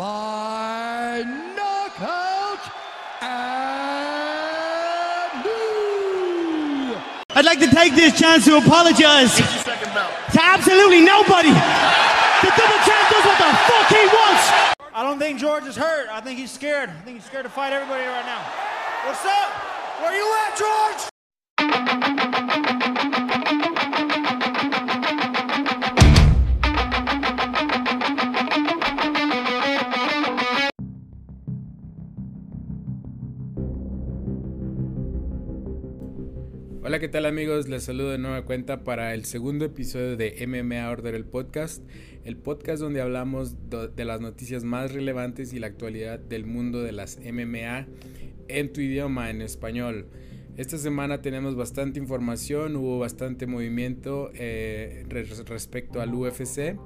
by knockout and new. I'd like to take this chance to apologize to absolutely nobody. The double champ does what the fuck he wants. I don't think George is hurt. I think he's scared. I think he's scared to fight everybody right now. What's up? Where you at, George? ¿Qué tal amigos? Les saludo de nueva cuenta para el segundo episodio de MMA Order el podcast, el podcast donde hablamos de las noticias más relevantes y la actualidad del mundo de las MMA en tu idioma, en español. Esta semana tenemos bastante información, hubo bastante movimiento eh, respecto al UFC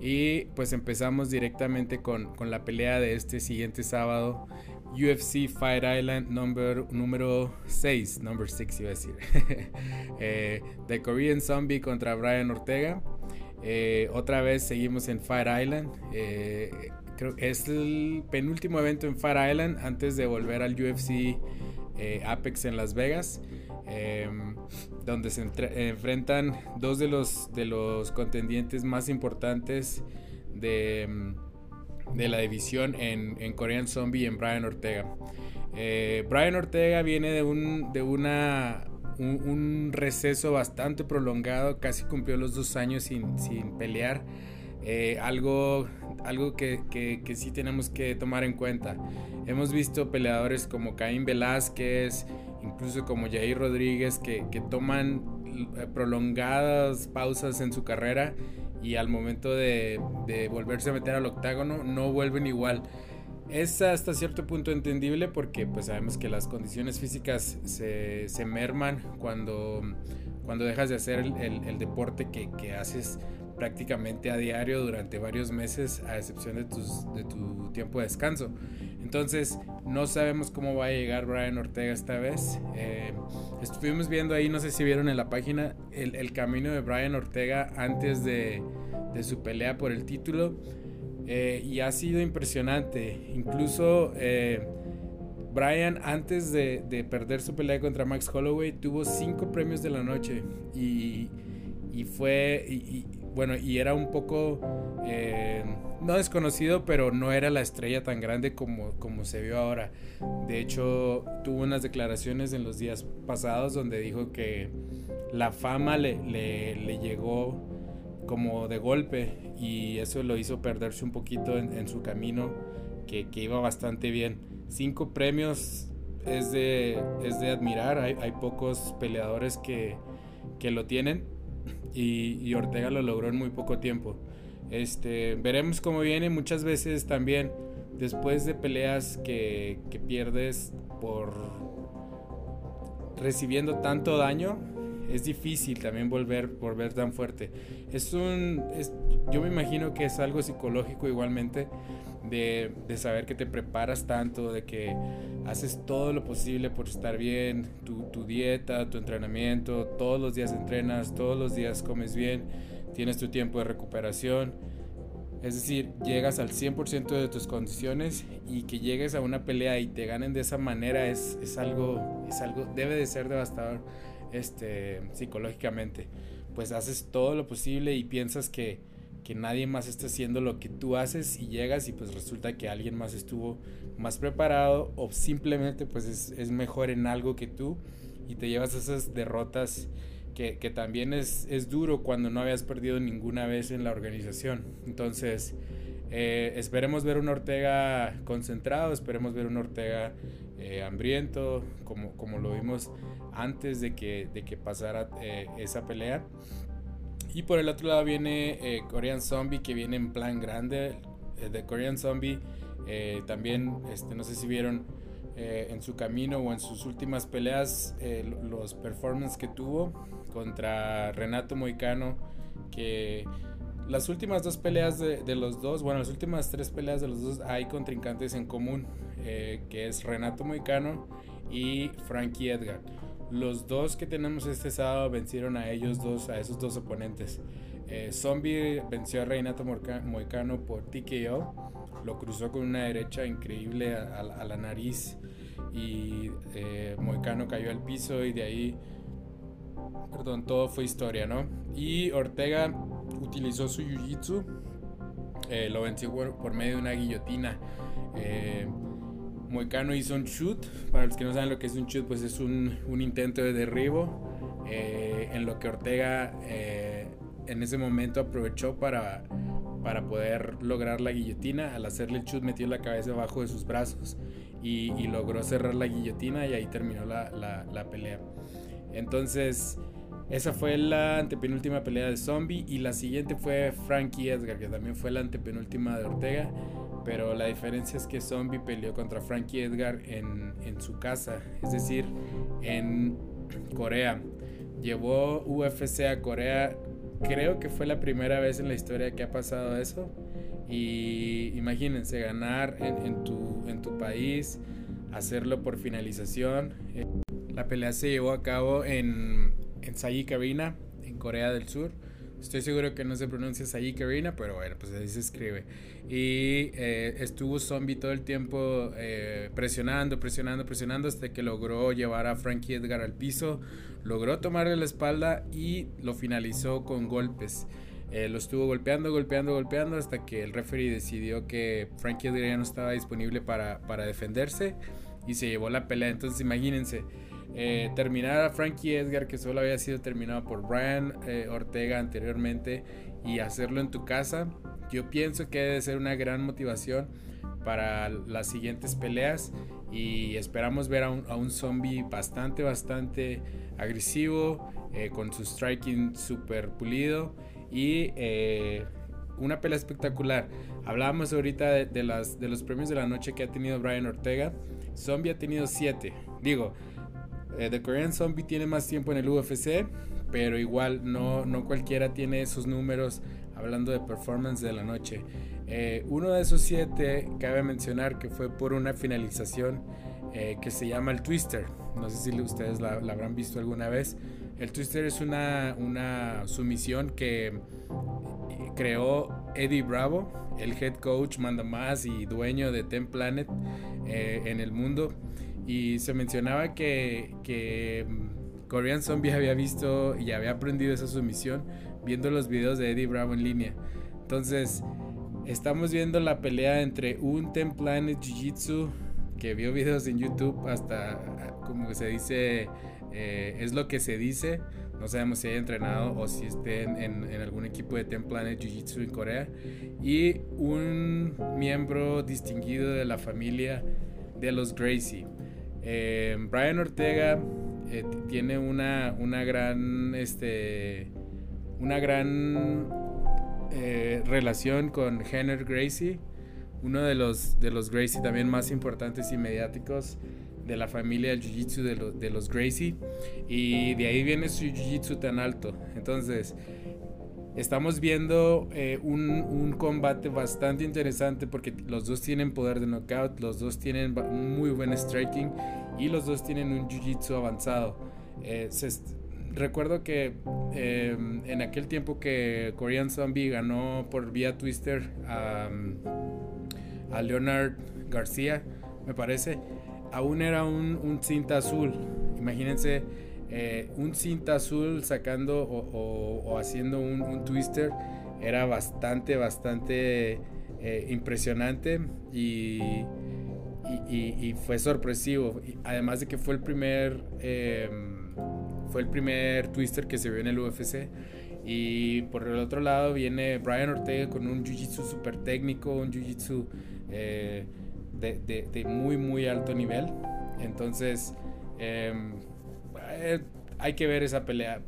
y pues empezamos directamente con, con la pelea de este siguiente sábado UFC Fight Island number, número 6, number 6 iba a decir. eh, The Korean Zombie contra Brian Ortega. Eh, otra vez seguimos en Fight Island. Eh, creo que es el penúltimo evento en Fight Island antes de volver al UFC eh, Apex en Las Vegas. Em, donde se enfrentan dos de los, de los contendientes más importantes de em, de la división en, en Korean Zombie en Brian Ortega. Eh, Brian Ortega viene de un, de una, un, receso bastante prolongado, casi cumplió los dos años sin, sin pelear. Eh, algo algo que, que, que, sí tenemos que tomar en cuenta. Hemos visto peleadores como Caín Velázquez, incluso como Jair Rodríguez, que, que toman eh, prolongadas pausas en su carrera y al momento de, volverse a meter al octágono no vuelven igual. Es hasta cierto punto entendible porque pues sabemos que las condiciones físicas se, merman cuando, cuando dejas de hacer el, deporte que, que, haces prácticamente a diario durante varios meses a excepción de, tus, de tu tiempo de descanso. Entonces, no sabemos cómo va a llegar Brian Ortega esta vez. Eh, estuvimos viendo ahí, no sé si vieron en la página, el, camino de Brian Ortega antes de, su pelea por el título. Eh, y ha sido impresionante. Incluso eh, Brian, antes de, perder su pelea contra Max Holloway, tuvo cinco premios de la noche. Y, fue. y, bueno, y era un poco no desconocido, pero no era la estrella tan grande como, como se vio ahora. De hecho, tuvo unas declaraciones en los días pasados donde dijo que la fama le, le, llegó como de golpe y eso lo hizo perderse un poquito en, su camino que, iba bastante bien. Cinco premios es de, es de admirar, hay, hay pocos peleadores que, que lo tienen y, y Ortega lo logró en muy poco tiempo. Este, veremos cómo viene. Muchas veces también, después de peleas que, pierdes por recibiendo tanto daño, es difícil también volver, volver tan fuerte. Es un, yo me imagino que es algo psicológico igualmente de, saber que te preparas tanto, de que haces todo lo posible por estar bien, tu, tu dieta, tu entrenamiento, todos los días entrenas, todos los días comes bien tienes tu tiempo de recuperación. Es decir, llegas al 100% de tus condiciones y que llegues a una pelea y te ganen de esa manera es, es algo, es algo, debe de ser devastador este, psicológicamente. Pues haces todo lo posible y piensas que, que nadie más está haciendo lo que tú haces y llegas y pues resulta que alguien más estuvo más preparado o simplemente pues es, es mejor en algo que tú y te llevas esas derrotas que, también es, es, duro cuando no habías perdido ninguna vez en la organización. Entonces, eh, esperemos ver un Ortega concentrado, esperemos ver un Ortega eh, hambriento, como, como lo vimos antes de que, de que pasara eh, esa pelea. Y por el otro lado viene Korean Zombie, que viene en plan grande. de Korean Zombie, también, este, no sé si vieron en su camino o en sus últimas peleas los performances que tuvo contra Renato Moicano, que las últimas dos peleas de, los dos, bueno, las últimas tres peleas de los dos hay contrincantes en común, eh, que es Renato Moicano y Frankie Edgar. Los dos que tenemos este sábado vencieron a ellos dos, a esos dos oponentes. Eh, Zombie venció a Reinato Moicano por TKO. Lo cruzó con una derecha increíble a, la nariz. Y eh, Moicano cayó al piso y de ahí. Perdón, todo fue historia, ¿no? Y Ortega utilizó su jiu-jitsu. Eh, lo venció por, medio de una guillotina. Moicano hizo un shoot. Para los que no saben lo que es un shoot, pues es un, un intento de derribo. en lo que Ortega en ese momento aprovechó para, para poder lograr la guillotina. Al hacerle el chut metió la cabeza debajo de sus brazos y, logró cerrar la guillotina y ahí terminó la, la, pelea. Entonces, esa fue la antepenúltima pelea de Zombie y la siguiente fue Frankie Edgar, que también fue la antepenúltima de Ortega. Pero la diferencia es que Zombie peleó contra Frankie Edgar en, en su casa, es decir, en Corea. Llevó UFC a Corea creo que fue la primera vez en la historia que ha pasado eso. Y imagínense, ganar en, tu, en tu país, hacerlo por finalización. Eh, la pelea se llevó a cabo en, en Sayik Arena, en Corea del Sur. Estoy seguro que no se pronuncia Sayik Arena, pero bueno, pues así se escribe. Y eh, estuvo Zombie todo el tiempo eh, presionando, presionando, presionando hasta que logró llevar a Frankie Edgar al piso, logró tomarle la espalda y lo finalizó con golpes. Eh, lo estuvo golpeando, golpeando, golpeando hasta que el referee decidió que Frankie Edgar ya no estaba disponible para, para defenderse y se llevó la pelea. Entonces imagínense. Eh, terminar a Frankie Edgar, que solo había sido terminado por Brian eh, Ortega anteriormente, y hacerlo en tu casa, yo pienso que debe ser una gran motivación para las siguientes peleas y esperamos ver a un, zombie bastante, bastante agresivo, eh, con su striking super pulido y una pelea espectacular. Hablábamos ahorita de, de los premios de la noche que ha tenido Brian Ortega. Zombie ha tenido 7. Digo, eh, The Korean Zombie tiene más tiempo en el UFC, pero igual no, no cualquiera tiene esos números hablando de performance de la noche. Eh, uno de esos siete, cabe mencionar que fue por una finalización eh, que se llama el Twister. No sé si ustedes la, habrán visto alguna vez. El Twister es una, una sumisión que creó Eddie Bravo, el head coach, manda más y dueño de Ten Planet en el mundo. Y se mencionaba que, que mm, Korean Zombie había visto y había aprendido esa sumisión viendo los videos de Eddie Bravo en línea. Entonces, estamos viendo la pelea entre un Ten Planet Jiu-Jitsu que vio videos en YouTube hasta, como se dice, eh, es lo que se dice. No sabemos si haya entrenado o si esté en, en, algún equipo de Ten Planet Jiu-Jitsu en Corea. Y un miembro distinguido de la familia de los Gracie. Eh, Brian Ortega eh, tiene una, una gran, este, una gran eh, relación con Henry Gracie, uno de los, de los Gracie también más importantes y mediáticos de la familia del Jiu-Jitsu de, de, los Gracie. Y de ahí viene su Jiu-Jitsu tan alto. Entonces, estamos viendo eh, un, combate bastante interesante porque los dos tienen poder de knockout, los dos tienen muy buen striking y los dos tienen un jiu-jitsu avanzado. Eh, recuerdo que em, en aquel tiempo que Korean Zombie ganó por vía Twister a, a Leonard García, me parece, aún era un, un cinta azul. Imagínense eh, un cinta azul sacando o, haciendo un, twister era bastante, bastante eh, impresionante y, y, fue sorpresivo. Además de que fue el primer em, fue el primer twister que se vio en el UFC. Y por el otro lado viene Brian Ortega con un jiu-jitsu super técnico, un jiu-jitsu eh, de, muy, muy alto nivel. Entonces, em, eh, hay que ver esa pelea.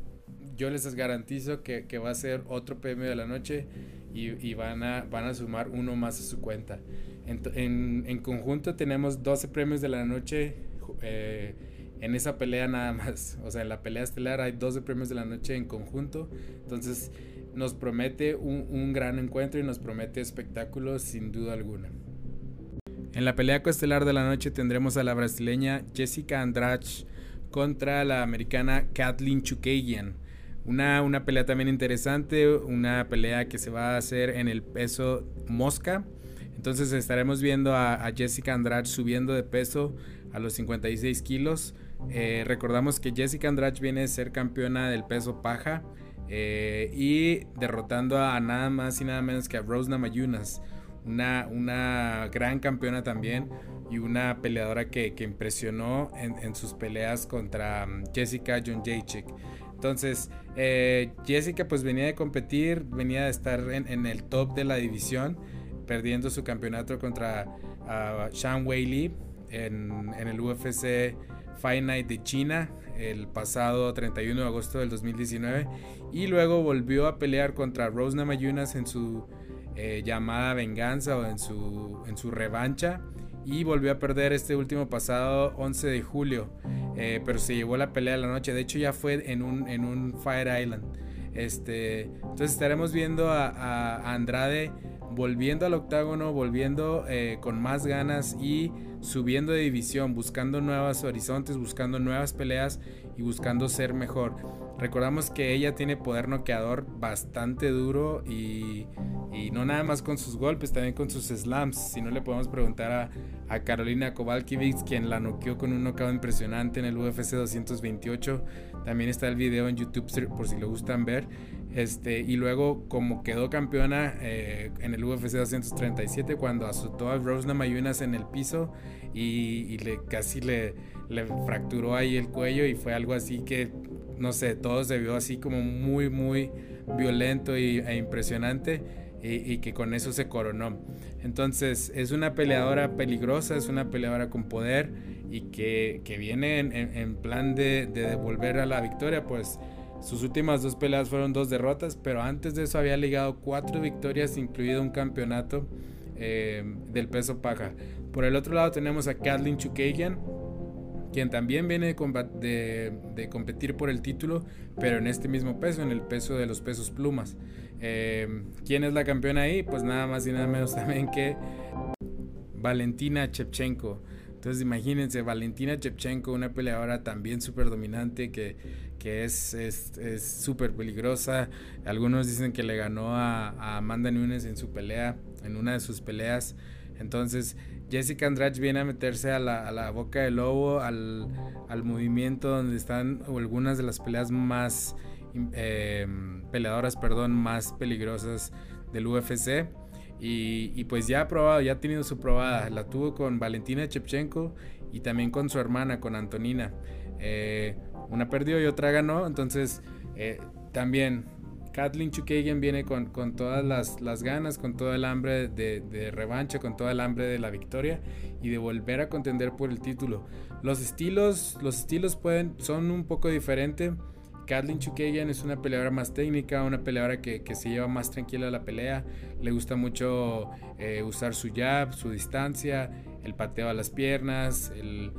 Yo les garantizo que, va a ser otro premio de la noche y, van, a, van a sumar uno más a su cuenta. En, conjunto tenemos 12 premios de la noche eh, en esa pelea nada más. O sea, en la pelea estelar hay 12 premios de la noche en conjunto. Entonces nos promete un, un gran encuentro y nos promete espectáculos sin duda alguna. En la pelea coestelar de la noche tendremos a la brasileña Jessica Andrade contra la americana Kathleen Chukagian. Una, una pelea también interesante, una pelea que se va a hacer en el peso mosca. Entonces estaremos viendo a, Jessica Andrade subiendo de peso a los 56 kilos. Eh, recordamos que Jessica Andrade viene a ser campeona del peso paja eh, y derrotando a nada más y nada menos que a Rose Namajunas, una, una gran campeona también y una peleadora que, impresionó en, sus peleas contra um, Jessica Jacek. Entonces, eh, Jessica pues venía de competir, venía de estar en, el top de la división, perdiendo su campeonato contra uh, Shan Wei Li en, el UFC Fight Night de China el pasado 31 de agosto del 2019 y luego volvió a pelear contra Rose Namajunas en su eh, llamada venganza o en su, en su revancha y volvió a perder este último pasado 11 de julio. Eh, pero se llevó la pelea de la noche. De hecho, ya fue en un, en un Fire Island. Este, entonces estaremos viendo a, Andrade volviendo al octágono, volviendo eh, con más ganas y subiendo de división, buscando nuevos horizontes, buscando nuevas peleas y buscando ser mejor. Recordamos que ella tiene poder noqueador bastante duro y, no nada más con sus golpes, también con sus slams. Si no le podemos preguntar a, Carolina Kowalkiewicz, quien la noqueó con un knockout impresionante en el UFC 228. También está el video en YouTube por si lo gustan ver. Este, y luego, como quedó campeona eh, en el UFC 237, cuando azotó a Rose Namajunas en el piso y, casi le, fracturó ahí el cuello, y fue algo así que, no sé, todo se vio así como muy, muy violento y, e impresionante. Y, que con eso se coronó. Entonces es una peleadora peligrosa, es una peleadora con poder y que, que viene en, en, plan de, de devolver a la victoria, pues sus últimas dos peleas fueron dos derrotas, pero antes de eso había ligado cuatro victorias, incluido un campeonato eh, del peso paja. Por el otro lado tenemos a Kathleen Chukagian, quien también viene de, competir por el título, pero en este mismo peso, en el peso de los pesos plumas. Eh, ¿Quién es la campeona ahí? Pues nada más y nada menos también que Valentina Chepchenko. Entonces imagínense, Valentina Chepchenko, una peleadora también súper dominante que, que es súper es, peligrosa. Algunos dicen que le ganó a, Amanda Nunes en su pelea, en una de sus peleas. Entonces Jessica Andrade viene a meterse a la, boca del lobo, al, movimiento donde están algunas de las peleas más eh, peleadoras, perdón, más peligrosas del UFC. Y, pues ya ha probado, ya ha tenido su probada. La tuvo con Valentina Chepchenko y también con su hermana, con Antonina. Eh, una perdió y otra ganó. Entonces, eh, también Kathleen Chukagian viene con, con todas las, ganas, con todo el hambre de, revancha, con todo el hambre de la victoria y de volver a contender por el título. Los estilos, los estilos pueden, son un poco diferentes. Kathleen Chukagian es una peleadora más técnica, una peleadora que, se lleva más tranquila a la pelea. Le gusta mucho eh, usar su jab, su distancia, el pateo a las piernas, el,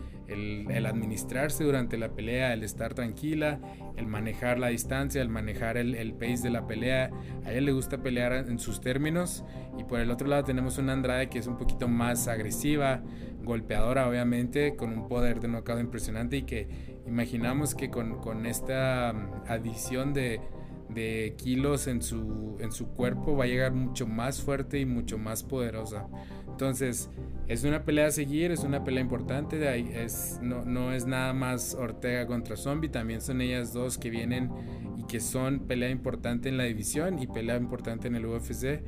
administrarse durante la pelea, el estar tranquila, el manejar la distancia, el manejar el, el, pace de la pelea. A ella le gusta pelear en sus términos. Y por el otro lado tenemos una Andrade que es un poquito más agresiva, golpeadora obviamente, con un poder de knockout impresionante y que imaginamos que con, esta mm, adición de, kilos en su, en su cuerpo va a llegar mucho más fuerte y mucho más poderosa. Entonces, es una pelea a seguir, es una pelea importante. Es, no, no es nada más Ortega contra Zombie, también son ellas dos que vienen y que son pelea importante en la división y pelea importante en el UFC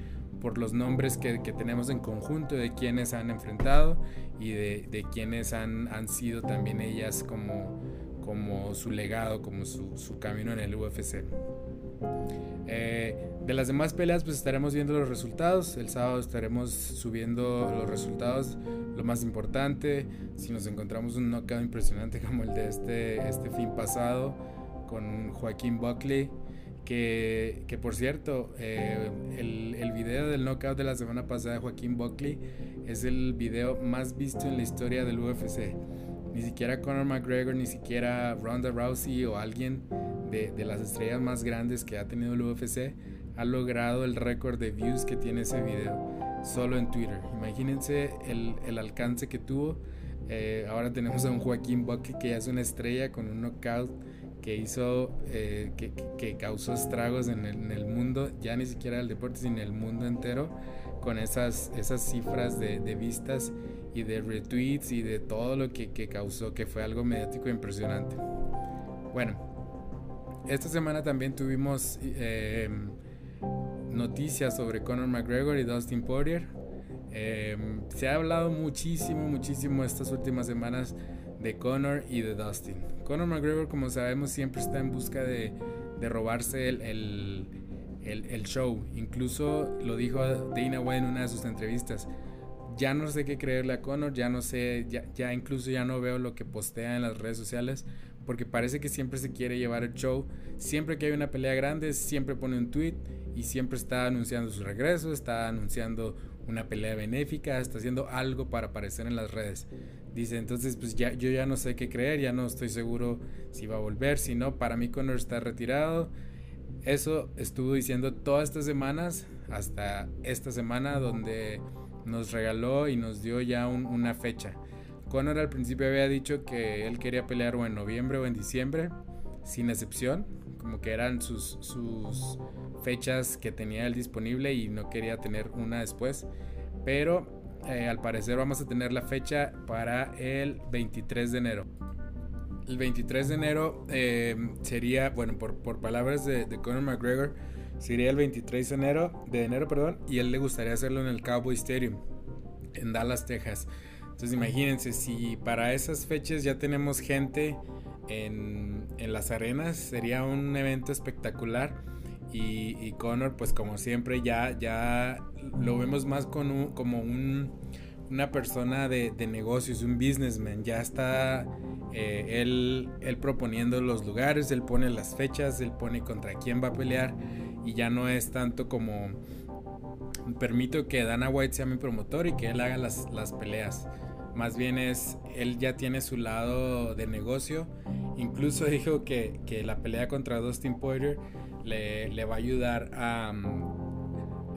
por los nombres que, tenemos en conjunto de quienes han enfrentado y de, quienes han, han sido también ellas como, como su legado, como su, camino en el UFC. Eh, de las demás peleas pues estaremos viendo los resultados. El sábado estaremos subiendo los resultados. Lo más importante, si nos encontramos un knockout impresionante como el de este, este fin pasado con Joaquín Buckley que, por cierto, eh, el, el, video del knockout de la semana pasada de Joaquín Buckley es el video más visto en la historia del UFC. Ni siquiera Conor McGregor, ni siquiera Ronda Rousey o alguien de, de las estrellas más grandes que ha tenido el UFC ha logrado el récord de views que tiene ese video solo en Twitter. Imagínense el, el alcance que tuvo. Eh, ahora tenemos a un Joaquín Buckley que ya es una estrella con un knockout que hizo, eh, que, causó estragos en el, mundo, ya ni siquiera el deporte, sino en el mundo entero, con esas, esas cifras de, vistas y de retweets y de todo lo que, causó, que fue algo mediático impresionante. Bueno, esta semana también tuvimos eh, noticias sobre Conor McGregor y Dustin Poirier. Eh, se ha hablado muchísimo, muchísimo estas últimas semanas de Conor y de Dustin. Conor McGregor, como sabemos, siempre está en busca de, robarse el, show. Incluso lo dijo Dana White en una de sus entrevistas. Ya no sé qué creerle a Conor, ya no sé, ya, ya incluso ya no veo lo que postea en las redes sociales, porque parece que siempre se quiere llevar el show. Siempre que hay una pelea grande, siempre pone un tweet y siempre está anunciando su regreso, está anunciando una pelea benéfica, está haciendo algo para aparecer en las redes. Dice, entonces pues ya yo ya no sé qué creer, ya no estoy seguro si va a volver, si no, para mí Conor está retirado. Eso estuvo diciendo todas estas semanas, hasta esta semana donde nos regaló y nos dio ya una fecha. Conor al principio había dicho que él quería pelear o en noviembre o en diciembre, sin excepción, como que eran sus, sus fechas que tenía él disponible y no quería tener una después. Pero eh, al parecer vamos a tener la fecha para el 23 de enero. El 23 de enero eh, sería, bueno, por, por palabras de, Conor McGregor, sería el 23 de enero, de enero, perdón, y él le gustaría hacerlo en el Cowboy Stadium, en Dallas, Texas. Entonces imagínense, si para esas fechas ya tenemos gente en, en las arenas, sería un evento espectacular. Y, y, Conor, pues como siempre, ya, ya lo vemos más con como un, una persona de, de, negocios, un businessman. Ya está eh, él, él proponiendo los lugares, él pone las fechas, él pone contra quién va a pelear. Y ya no es tanto como permito que Dana White sea mi promotor y que él haga las, las peleas. Más bien es, él ya tiene su lado de negocio. Incluso dijo que, que la pelea contra Dustin Poirier le, le va a ayudar a,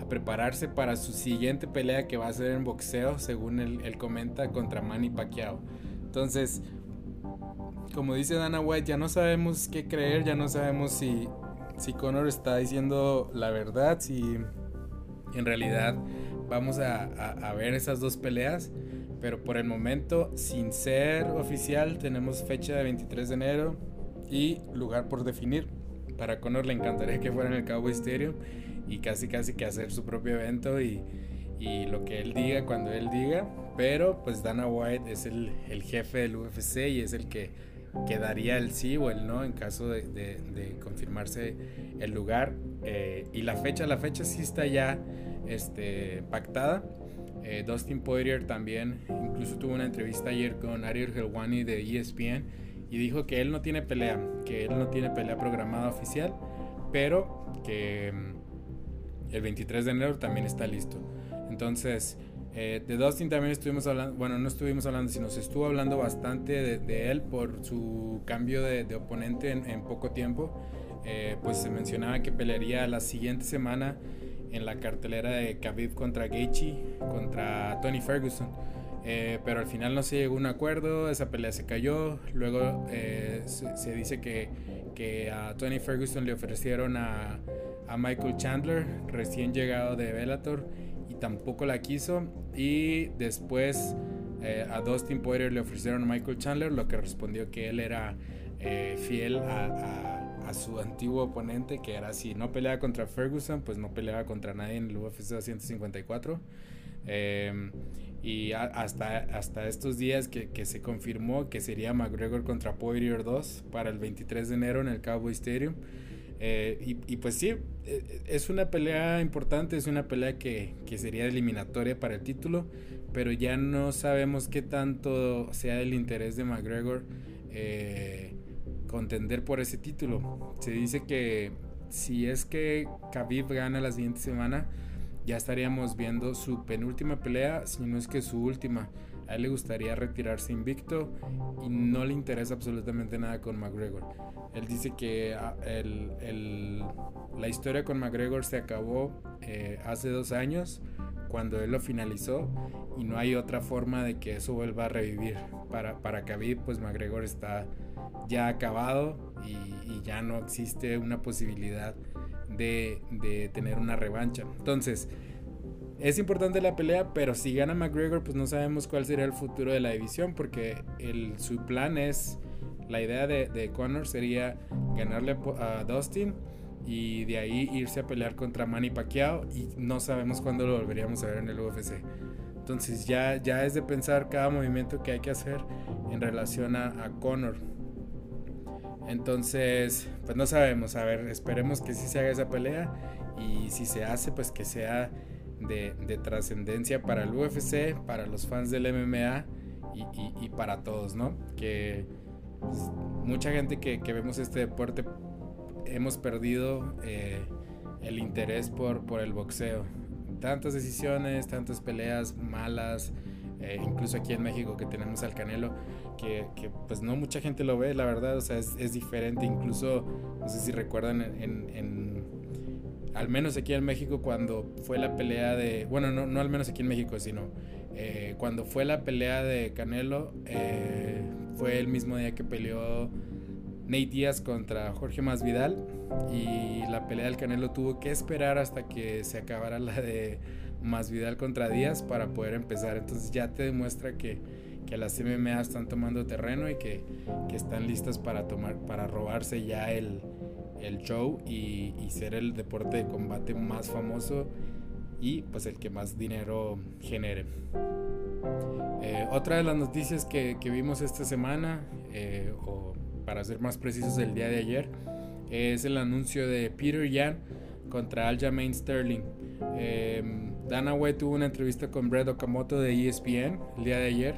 prepararse para su siguiente pelea que va a ser en boxeo, según él, comenta, contra Manny Pacquiao. Entonces, como dice Dana White, ya no sabemos qué creer, ya no sabemos si, si Conor está diciendo la verdad, si en realidad vamos a, ver esas dos peleas. Pero por el momento, sin ser oficial, tenemos fecha de 23 de enero y lugar por definir. Para Conor le encantaría que fuera en el Cowboy Stadium y casi casi que hacer su propio evento y, lo que él diga cuando él diga. Pero pues Dana White es el jefe del UFC y es el que, que daría el sí o el no en caso de, de, confirmarse el lugar. Eh, y la fecha, la fecha sí está ya este, pactada. Eh, Dustin Poirier también, incluso tuvo una entrevista ayer con Ariel Helwani de ESPN y dijo que él no tiene pelea, que él no tiene pelea programada oficial, pero que mm, el 23 de enero también está listo. Entonces, eh, de Dustin también estuvimos hablando, bueno, no estuvimos hablando, sino se estuvo hablando bastante de, él por su cambio de, oponente en, poco tiempo. Eh, pues se mencionaba que pelearía la siguiente semana en la cartelera de Khabib contra Gaethje contra Tony Ferguson. Eh, pero al final no se llegó a un acuerdo, esa pelea se cayó. Luego eh, se, dice que, a Tony Ferguson le ofrecieron a, a, Michael Chandler, recién llegado de Bellator, tampoco la quiso. Y después eh, a Dustin Poirier le ofrecieron a Michael Chandler, lo que respondió que él era fiel a su antiguo oponente, que era si no peleaba contra Ferguson, pues no peleaba contra nadie en el UFC 154. Em, y hasta, hasta estos días que, que, se confirmó que sería McGregor contra Poirier 2 para el 23 de enero en el Cowboy Stadium. Eh, y, pues sí, e, es una pelea importante, es una pelea que, que, sería eliminatoria para el título, pero ya no sabemos qué tanto sea el interés de McGregor. Eh, contender por ese título. Se dice que si es que Khabib gana la siguiente semana, ya estaríamos viendo su penúltima pelea, si no es que su última. A él le gustaría retirarse invicto y no le interesa absolutamente nada con McGregor. Él dice que ah, el, la historia con McGregor se acabó eh, hace dos años cuando él lo finalizó y no hay otra forma de que eso vuelva a revivir. Para, para Khabib, pues McGregor está ya acabado. y, ya no existe una posibilidad de, de tener una revancha. Entonces, es importante la pelea, pero si gana McGregor, pues no sabemos cuál sería el futuro de la división, porque el, su plan es, la idea de, Conor sería ganarle a Dustin y de ahí irse a pelear contra Manny Pacquiao y no sabemos cuándo lo volveríamos a ver en el UFC. Entonces ya, ya es de pensar cada movimiento que hay que hacer en relación a, a Conor. Entonces, pues no sabemos, a ver, esperemos que sí se haga esa pelea y si se hace, pues que sea de, de trascendencia para el UFC, para los fans del MMA y, y, para todos, ¿no? Que pues, mucha gente que, que vemos este deporte hemos perdido eh, el interés por, por el boxeo. Tantas decisiones, tantas peleas malas, eh, incluso aquí en México que tenemos al Canelo, que, que, pues no mucha gente lo ve, la verdad, o sea, es, es diferente, incluso, no sé si recuerdan, en, al menos aquí en México cuando fue la pelea de, bueno, no, no al menos aquí en México, sino eh, cuando fue la pelea de Canelo, fue el mismo día que peleó Nate Díaz contra Jorge Masvidal y la pelea del Canelo tuvo que esperar hasta que se acabara la de Masvidal contra Díaz para poder empezar. Entonces ya te demuestra que, que las MMA están tomando terreno y que, que, están listas para tomar, para robarse ya el, el show y, ser el deporte de combate más famoso y pues el que más dinero genere. Eh, otra de las noticias que, que vimos esta semana, eh, o para ser más precisos el día de ayer, es el anuncio de Peter Yan contra Aljamain Sterling. Eh, Dana White tuvo una entrevista con Brett Okamoto de ESPN el día de ayer,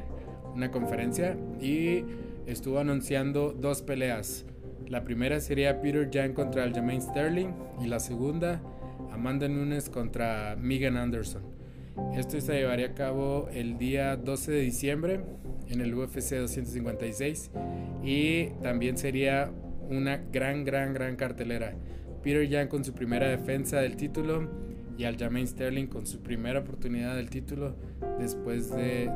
una conferencia, y estuvo anunciando dos peleas. La primera sería Peter Yan contra Aljamain Sterling y la segunda Amanda Nunes contra Megan Anderson. Esto se llevaría a cabo el día 12 de diciembre en el UFC 256 y también sería una gran, gran, gran cartelera. Peter Yan con su primera defensa del título y Aljamain Sterling con su primera oportunidad del título después de,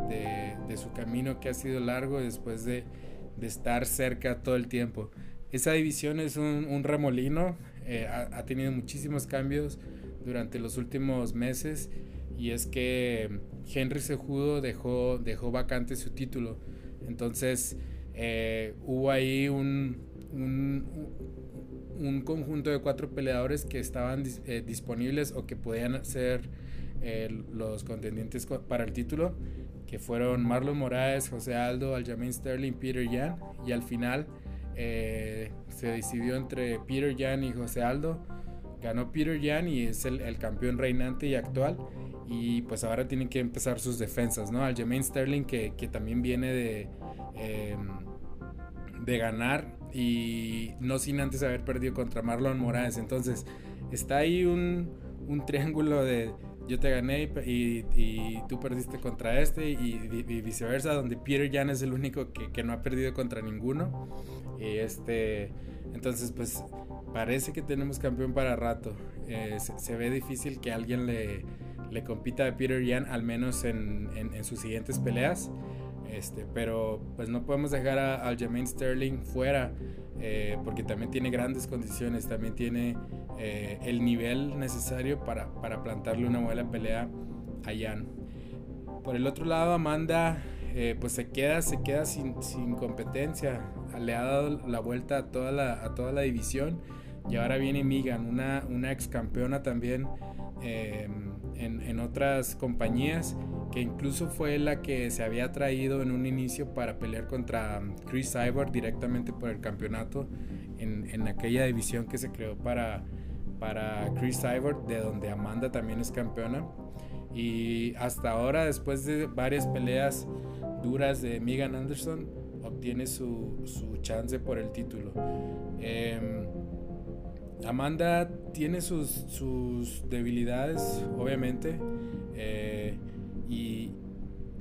de, su camino que ha sido largo, después de, de, estar cerca todo el tiempo. Esa división es un, remolino, eh, ha, tenido muchísimos cambios durante los últimos meses y es que Henry Sejudo dejó, dejó vacante su título. Entonces eh, hubo ahí un, un, un, conjunto de cuatro peleadores que estaban eh, disponibles o que podían ser los contendientes para el título, que fueron Marlon Moraes, José Aldo, Aljamain Sterling, Peter Yan, y al final se decidió entre Peter Yan y José Aldo. Ganó Peter Yan y es el, el campeón reinante y actual y pues ahora tienen que empezar sus defensas, ¿no? Al Jermaine Sterling que, que también viene de, em, de ganar y no sin antes haber perdido contra Marlon Moraes. Entonces está ahí un, un triángulo de yo te gané y, y, tú perdiste contra este y, y, viceversa, donde Peter Jan es el único que, que, no ha perdido contra ninguno. Y este, entonces pues parece que tenemos campeón para rato. Eh, se, se ve difícil que alguien le le compita a Peter Yan, al menos en, en, sus siguientes peleas. Este, pero pues no podemos dejar a Aljamain Sterling fuera eh, porque también tiene grandes condiciones, también tiene eh, el nivel necesario para, para, plantarle una buena pelea a Yan. Por el otro lado, Amanda eh, pues se queda, se queda sin, sin, competencia, le ha dado la vuelta a toda la, a toda la división. Y ahora viene Megan, una, una ex campeona también en, otras compañías, que incluso fue la que se había traído en un inicio para pelear contra um, Chris Cyborg directamente por el campeonato en, aquella división que se creó para, para Chris Cyborg, de donde Amanda también es campeona. Y hasta ahora, después de varias peleas duras de Megan Anderson, obtiene su, su chance por el título. Eh, Amanda tiene sus, sus debilidades, obviamente, eh, y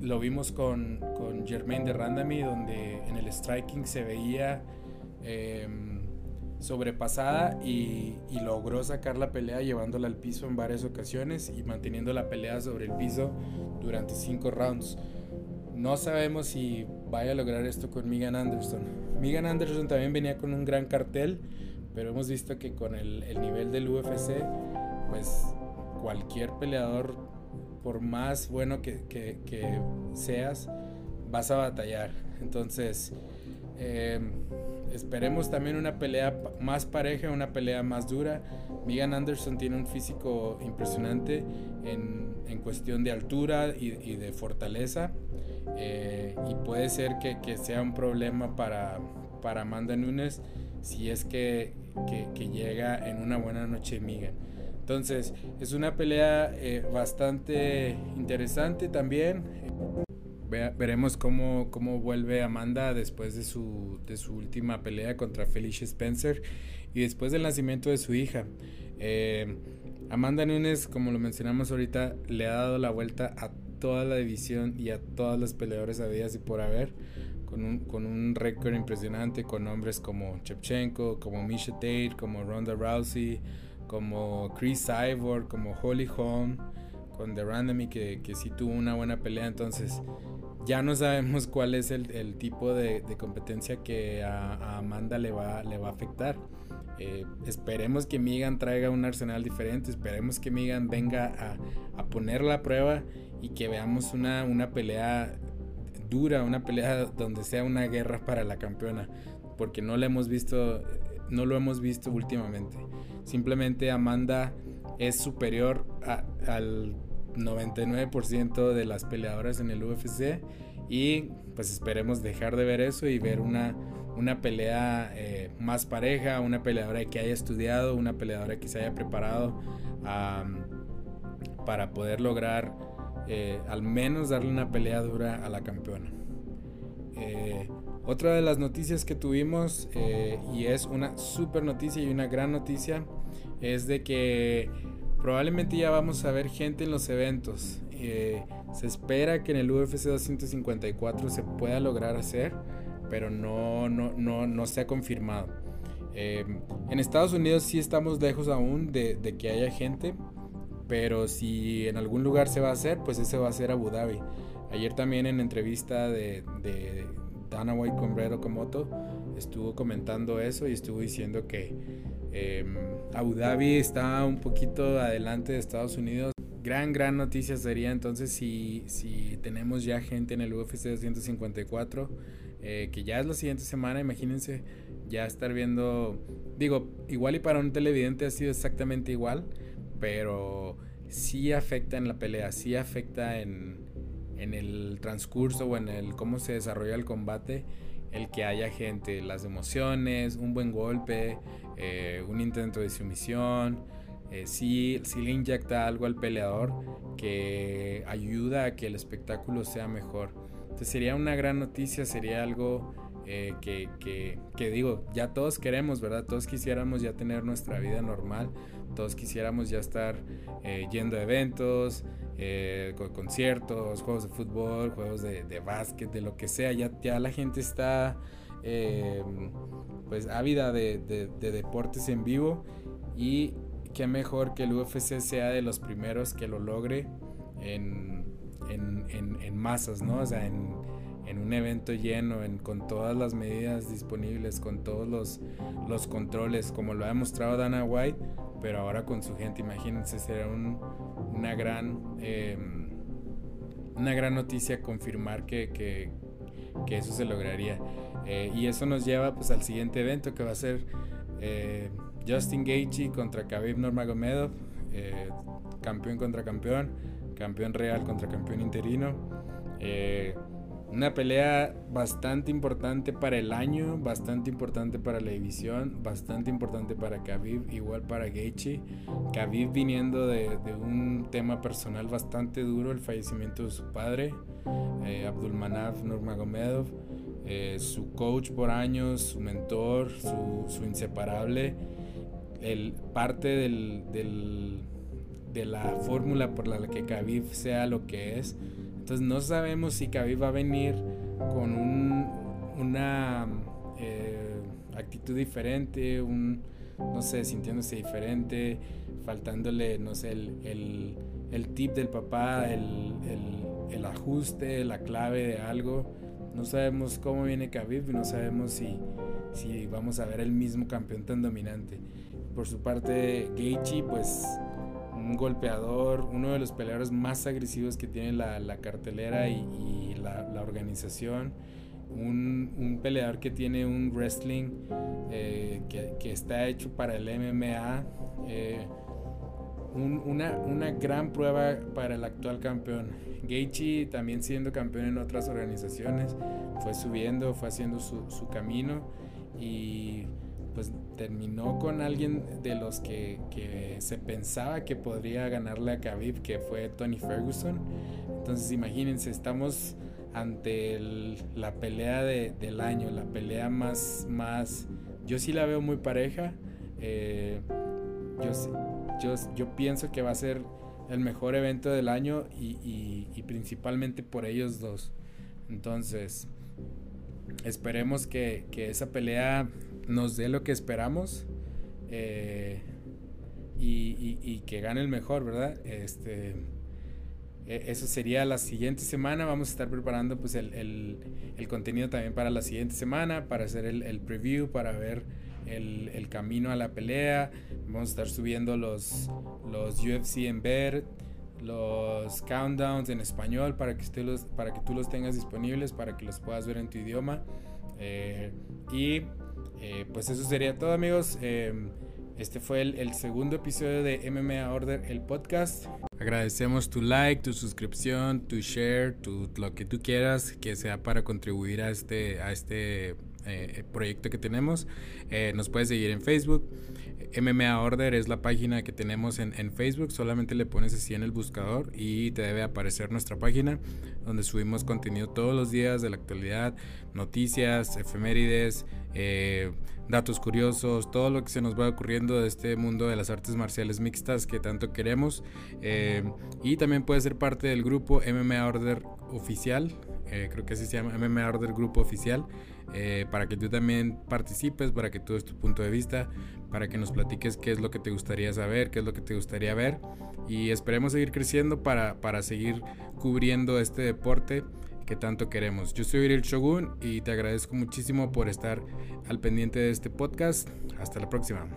lo vimos con, con Germain de Randami, donde en el striking se veía eh, sobrepasada y, y, logró sacar la pelea llevándola al piso en varias ocasiones y manteniendo la pelea sobre el piso durante cinco rounds. no sabemos si vaya a lograr esto con Megan Anderson. Megan Anderson también venía con un gran cartel, pero hemos visto que con el, el nivel del UFC, pues cualquier peleador, por más bueno que, seas, vas a batallar. Entonces, eh, esperemos también una pelea más pareja, una pelea más dura. Megan Anderson tiene un físico impresionante en, cuestión de altura y, de fortaleza. Eh, y puede ser que, sea un problema para, para Amanda Nunes si es que, que, que, llega en una buena noche Megan. Entonces, es una pelea eh, bastante interesante también veremos cómo, cómo vuelve Amanda después de su, de su última pelea contra Felicia Spencer y después del nacimiento de su hija. Eh, Amanda Nunes, como lo mencionamos ahorita, le ha dado la vuelta a toda la división y a todas las peleadores habidas y por haber, con un, con un récord impresionante, con nombres como Chepchenko, como Misha Tate, como Ronda Rousey, como Chris Cyborg, como Holly Holm, con The Randomy, que, que sí tuvo una buena pelea. Entonces, ya no sabemos cuál es el, el tipo de, de, competencia que a, a, Amanda le va, le va a afectar. Eh, esperemos que Megan traiga un arsenal diferente, esperemos que Megan venga a, a poner la prueba y que veamos una, una pelea dura, una pelea donde sea una guerra para la campeona, porque no la hemos visto, no lo hemos visto últimamente. Simplemente Amanda es superior al 99% de las peleadoras en el UFC y pues esperemos dejar de ver eso y ver una, una pelea eh, más pareja, una peleadora que haya estudiado, una peleadora que se haya preparado para poder lograr eh, al menos darle una pelea dura a la campeona. Eh, otra de las noticias que tuvimos eh, y es una super noticia y una gran noticia es de que probablemente ya vamos a ver gente en los eventos. Eh, se espera que en el UFC 254 se pueda lograr hacer, pero no, no, no, no se ha confirmado. Eh, en Estados Unidos sí estamos lejos aún de, que haya gente, pero si en algún lugar se va a hacer, pues ese va a ser Abu Dhabi. Ayer también en entrevista de Dana White con Brett Okamoto estuvo comentando eso y estuvo diciendo que eh, Abu Dhabi está un poquito adelante de Estados Unidos. Gran, gran noticia sería entonces si, si tenemos ya gente en el UFC 254, eh, que ya es la siguiente semana, imagínense ya estar viendo, digo, igual y para un televidente ha sido exactamente igual, pero sí afecta en la pelea, sí afecta en, en el transcurso o en el cómo se desarrolla el combate el que haya gente, las emociones, un buen golpe, eh, un intento de sumisión, eh, sí, sí, le inyecta algo al peleador que ayuda a que el espectáculo sea mejor. Entonces sería una gran noticia, sería algo eh, que, que, que, digo, ya todos queremos, ¿verdad? Todos quisiéramos ya tener nuestra vida normal, todos quisiéramos ya estar eh, yendo a eventos, eh, conciertos, juegos de fútbol, juegos de, de, básquet, de lo que sea, ya, la gente está eh, pues ávida de, de, de, deportes en vivo y qué mejor que el UFC sea de los primeros que lo logre en, en, en, masas, ¿no? O sea, en, en un evento lleno, en, con todas las medidas disponibles, con todos los, los controles, como lo ha demostrado Dana White, pero ahora con su gente, imagínense, será un, una, gran, eh, una gran noticia confirmar que, que, eso se lograría. Eh, y eso nos lleva pues al siguiente evento que va a ser eh, Justin Gaethje contra Khabib Nurmagomedov, eh, campeón contra campeón, campeón real contra campeón interino. Una pelea bastante importante para el año, bastante importante para la división, bastante importante para Khabib, igual para Gaethje. Khabib viniendo de, un tema personal bastante duro, el fallecimiento de su padre, eh, Abdulmanaf Nurmagomedov, eh, su coach por años, su mentor, su, inseparable, el, parte de la fórmula por la que Khabib sea lo que es. Entonces no sabemos si Khabib va a venir con un, una eh, actitud diferente, un, no sé, sintiéndose diferente, faltándole, no sé, el, el, el tip del papá, el, el, ajuste, la clave de algo. No sabemos cómo viene Khabib, no sabemos si, si vamos a ver el mismo campeón tan dominante. Por su parte, Gaethje, pues un golpeador, uno de los peleadores más agresivos que tiene la, cartelera y, la, organización. Un, peleador que tiene un wrestling eh, que, está hecho para el MMA. Eh, una, gran prueba para el actual campeón. Gaethje también siendo campeón en otras organizaciones, fue subiendo, fue haciendo su, su camino y pues terminó con alguien de los que, se pensaba que podría ganarle a Khabib, que fue Tony Ferguson. Entonces imagínense, estamos ante la pelea del año, la pelea más, más, yo sí la veo muy pareja. Eh, yo, yo, pienso que va a ser el mejor evento del año y, y principalmente por ellos dos. Entonces, esperemos que, que esa pelea nos dé lo que esperamos eh, y, que gane el mejor, ¿verdad? Este, e, eso sería la siguiente semana. Vamos a estar preparando pues el, contenido también para la siguiente semana, para hacer el, preview, para ver el, camino a la pelea. Vamos a estar subiendo los, los UFC en ver, los countdowns en español para que, los, para que tú los tengas disponibles, para que los puedas ver en tu idioma. Eh, y eh, pues eso sería todo amigos. Em, este fue el, segundo episodio de MMA Order, el podcast. Agradecemos tu like, tu suscripción, tu share, tu, lo que tú quieras que sea para contribuir a este, a este eh, proyecto que tenemos. Eh, nos puedes seguir en Facebook. MMA Order es la página que tenemos en, Facebook. Solamente le pones así en el buscador y te debe aparecer nuestra página donde subimos contenido todos los días de la actualidad, noticias, efemérides, eh, datos curiosos, todo lo que se nos va ocurriendo de este mundo de las artes marciales mixtas que tanto queremos. y también puedes ser parte del grupo MMA Order Oficial. creo que así se llama MMA Order Grupo Oficial. Eh, para que tú también participes, para que tú des tu punto de vista, para que nos platiques qué es lo que te gustaría saber, qué es lo que te gustaría ver y esperemos seguir creciendo para, para seguir cubriendo este deporte que tanto queremos. Yo soy Uriel Shogun y te agradezco muchísimo por estar al pendiente de este podcast. Hasta la próxima.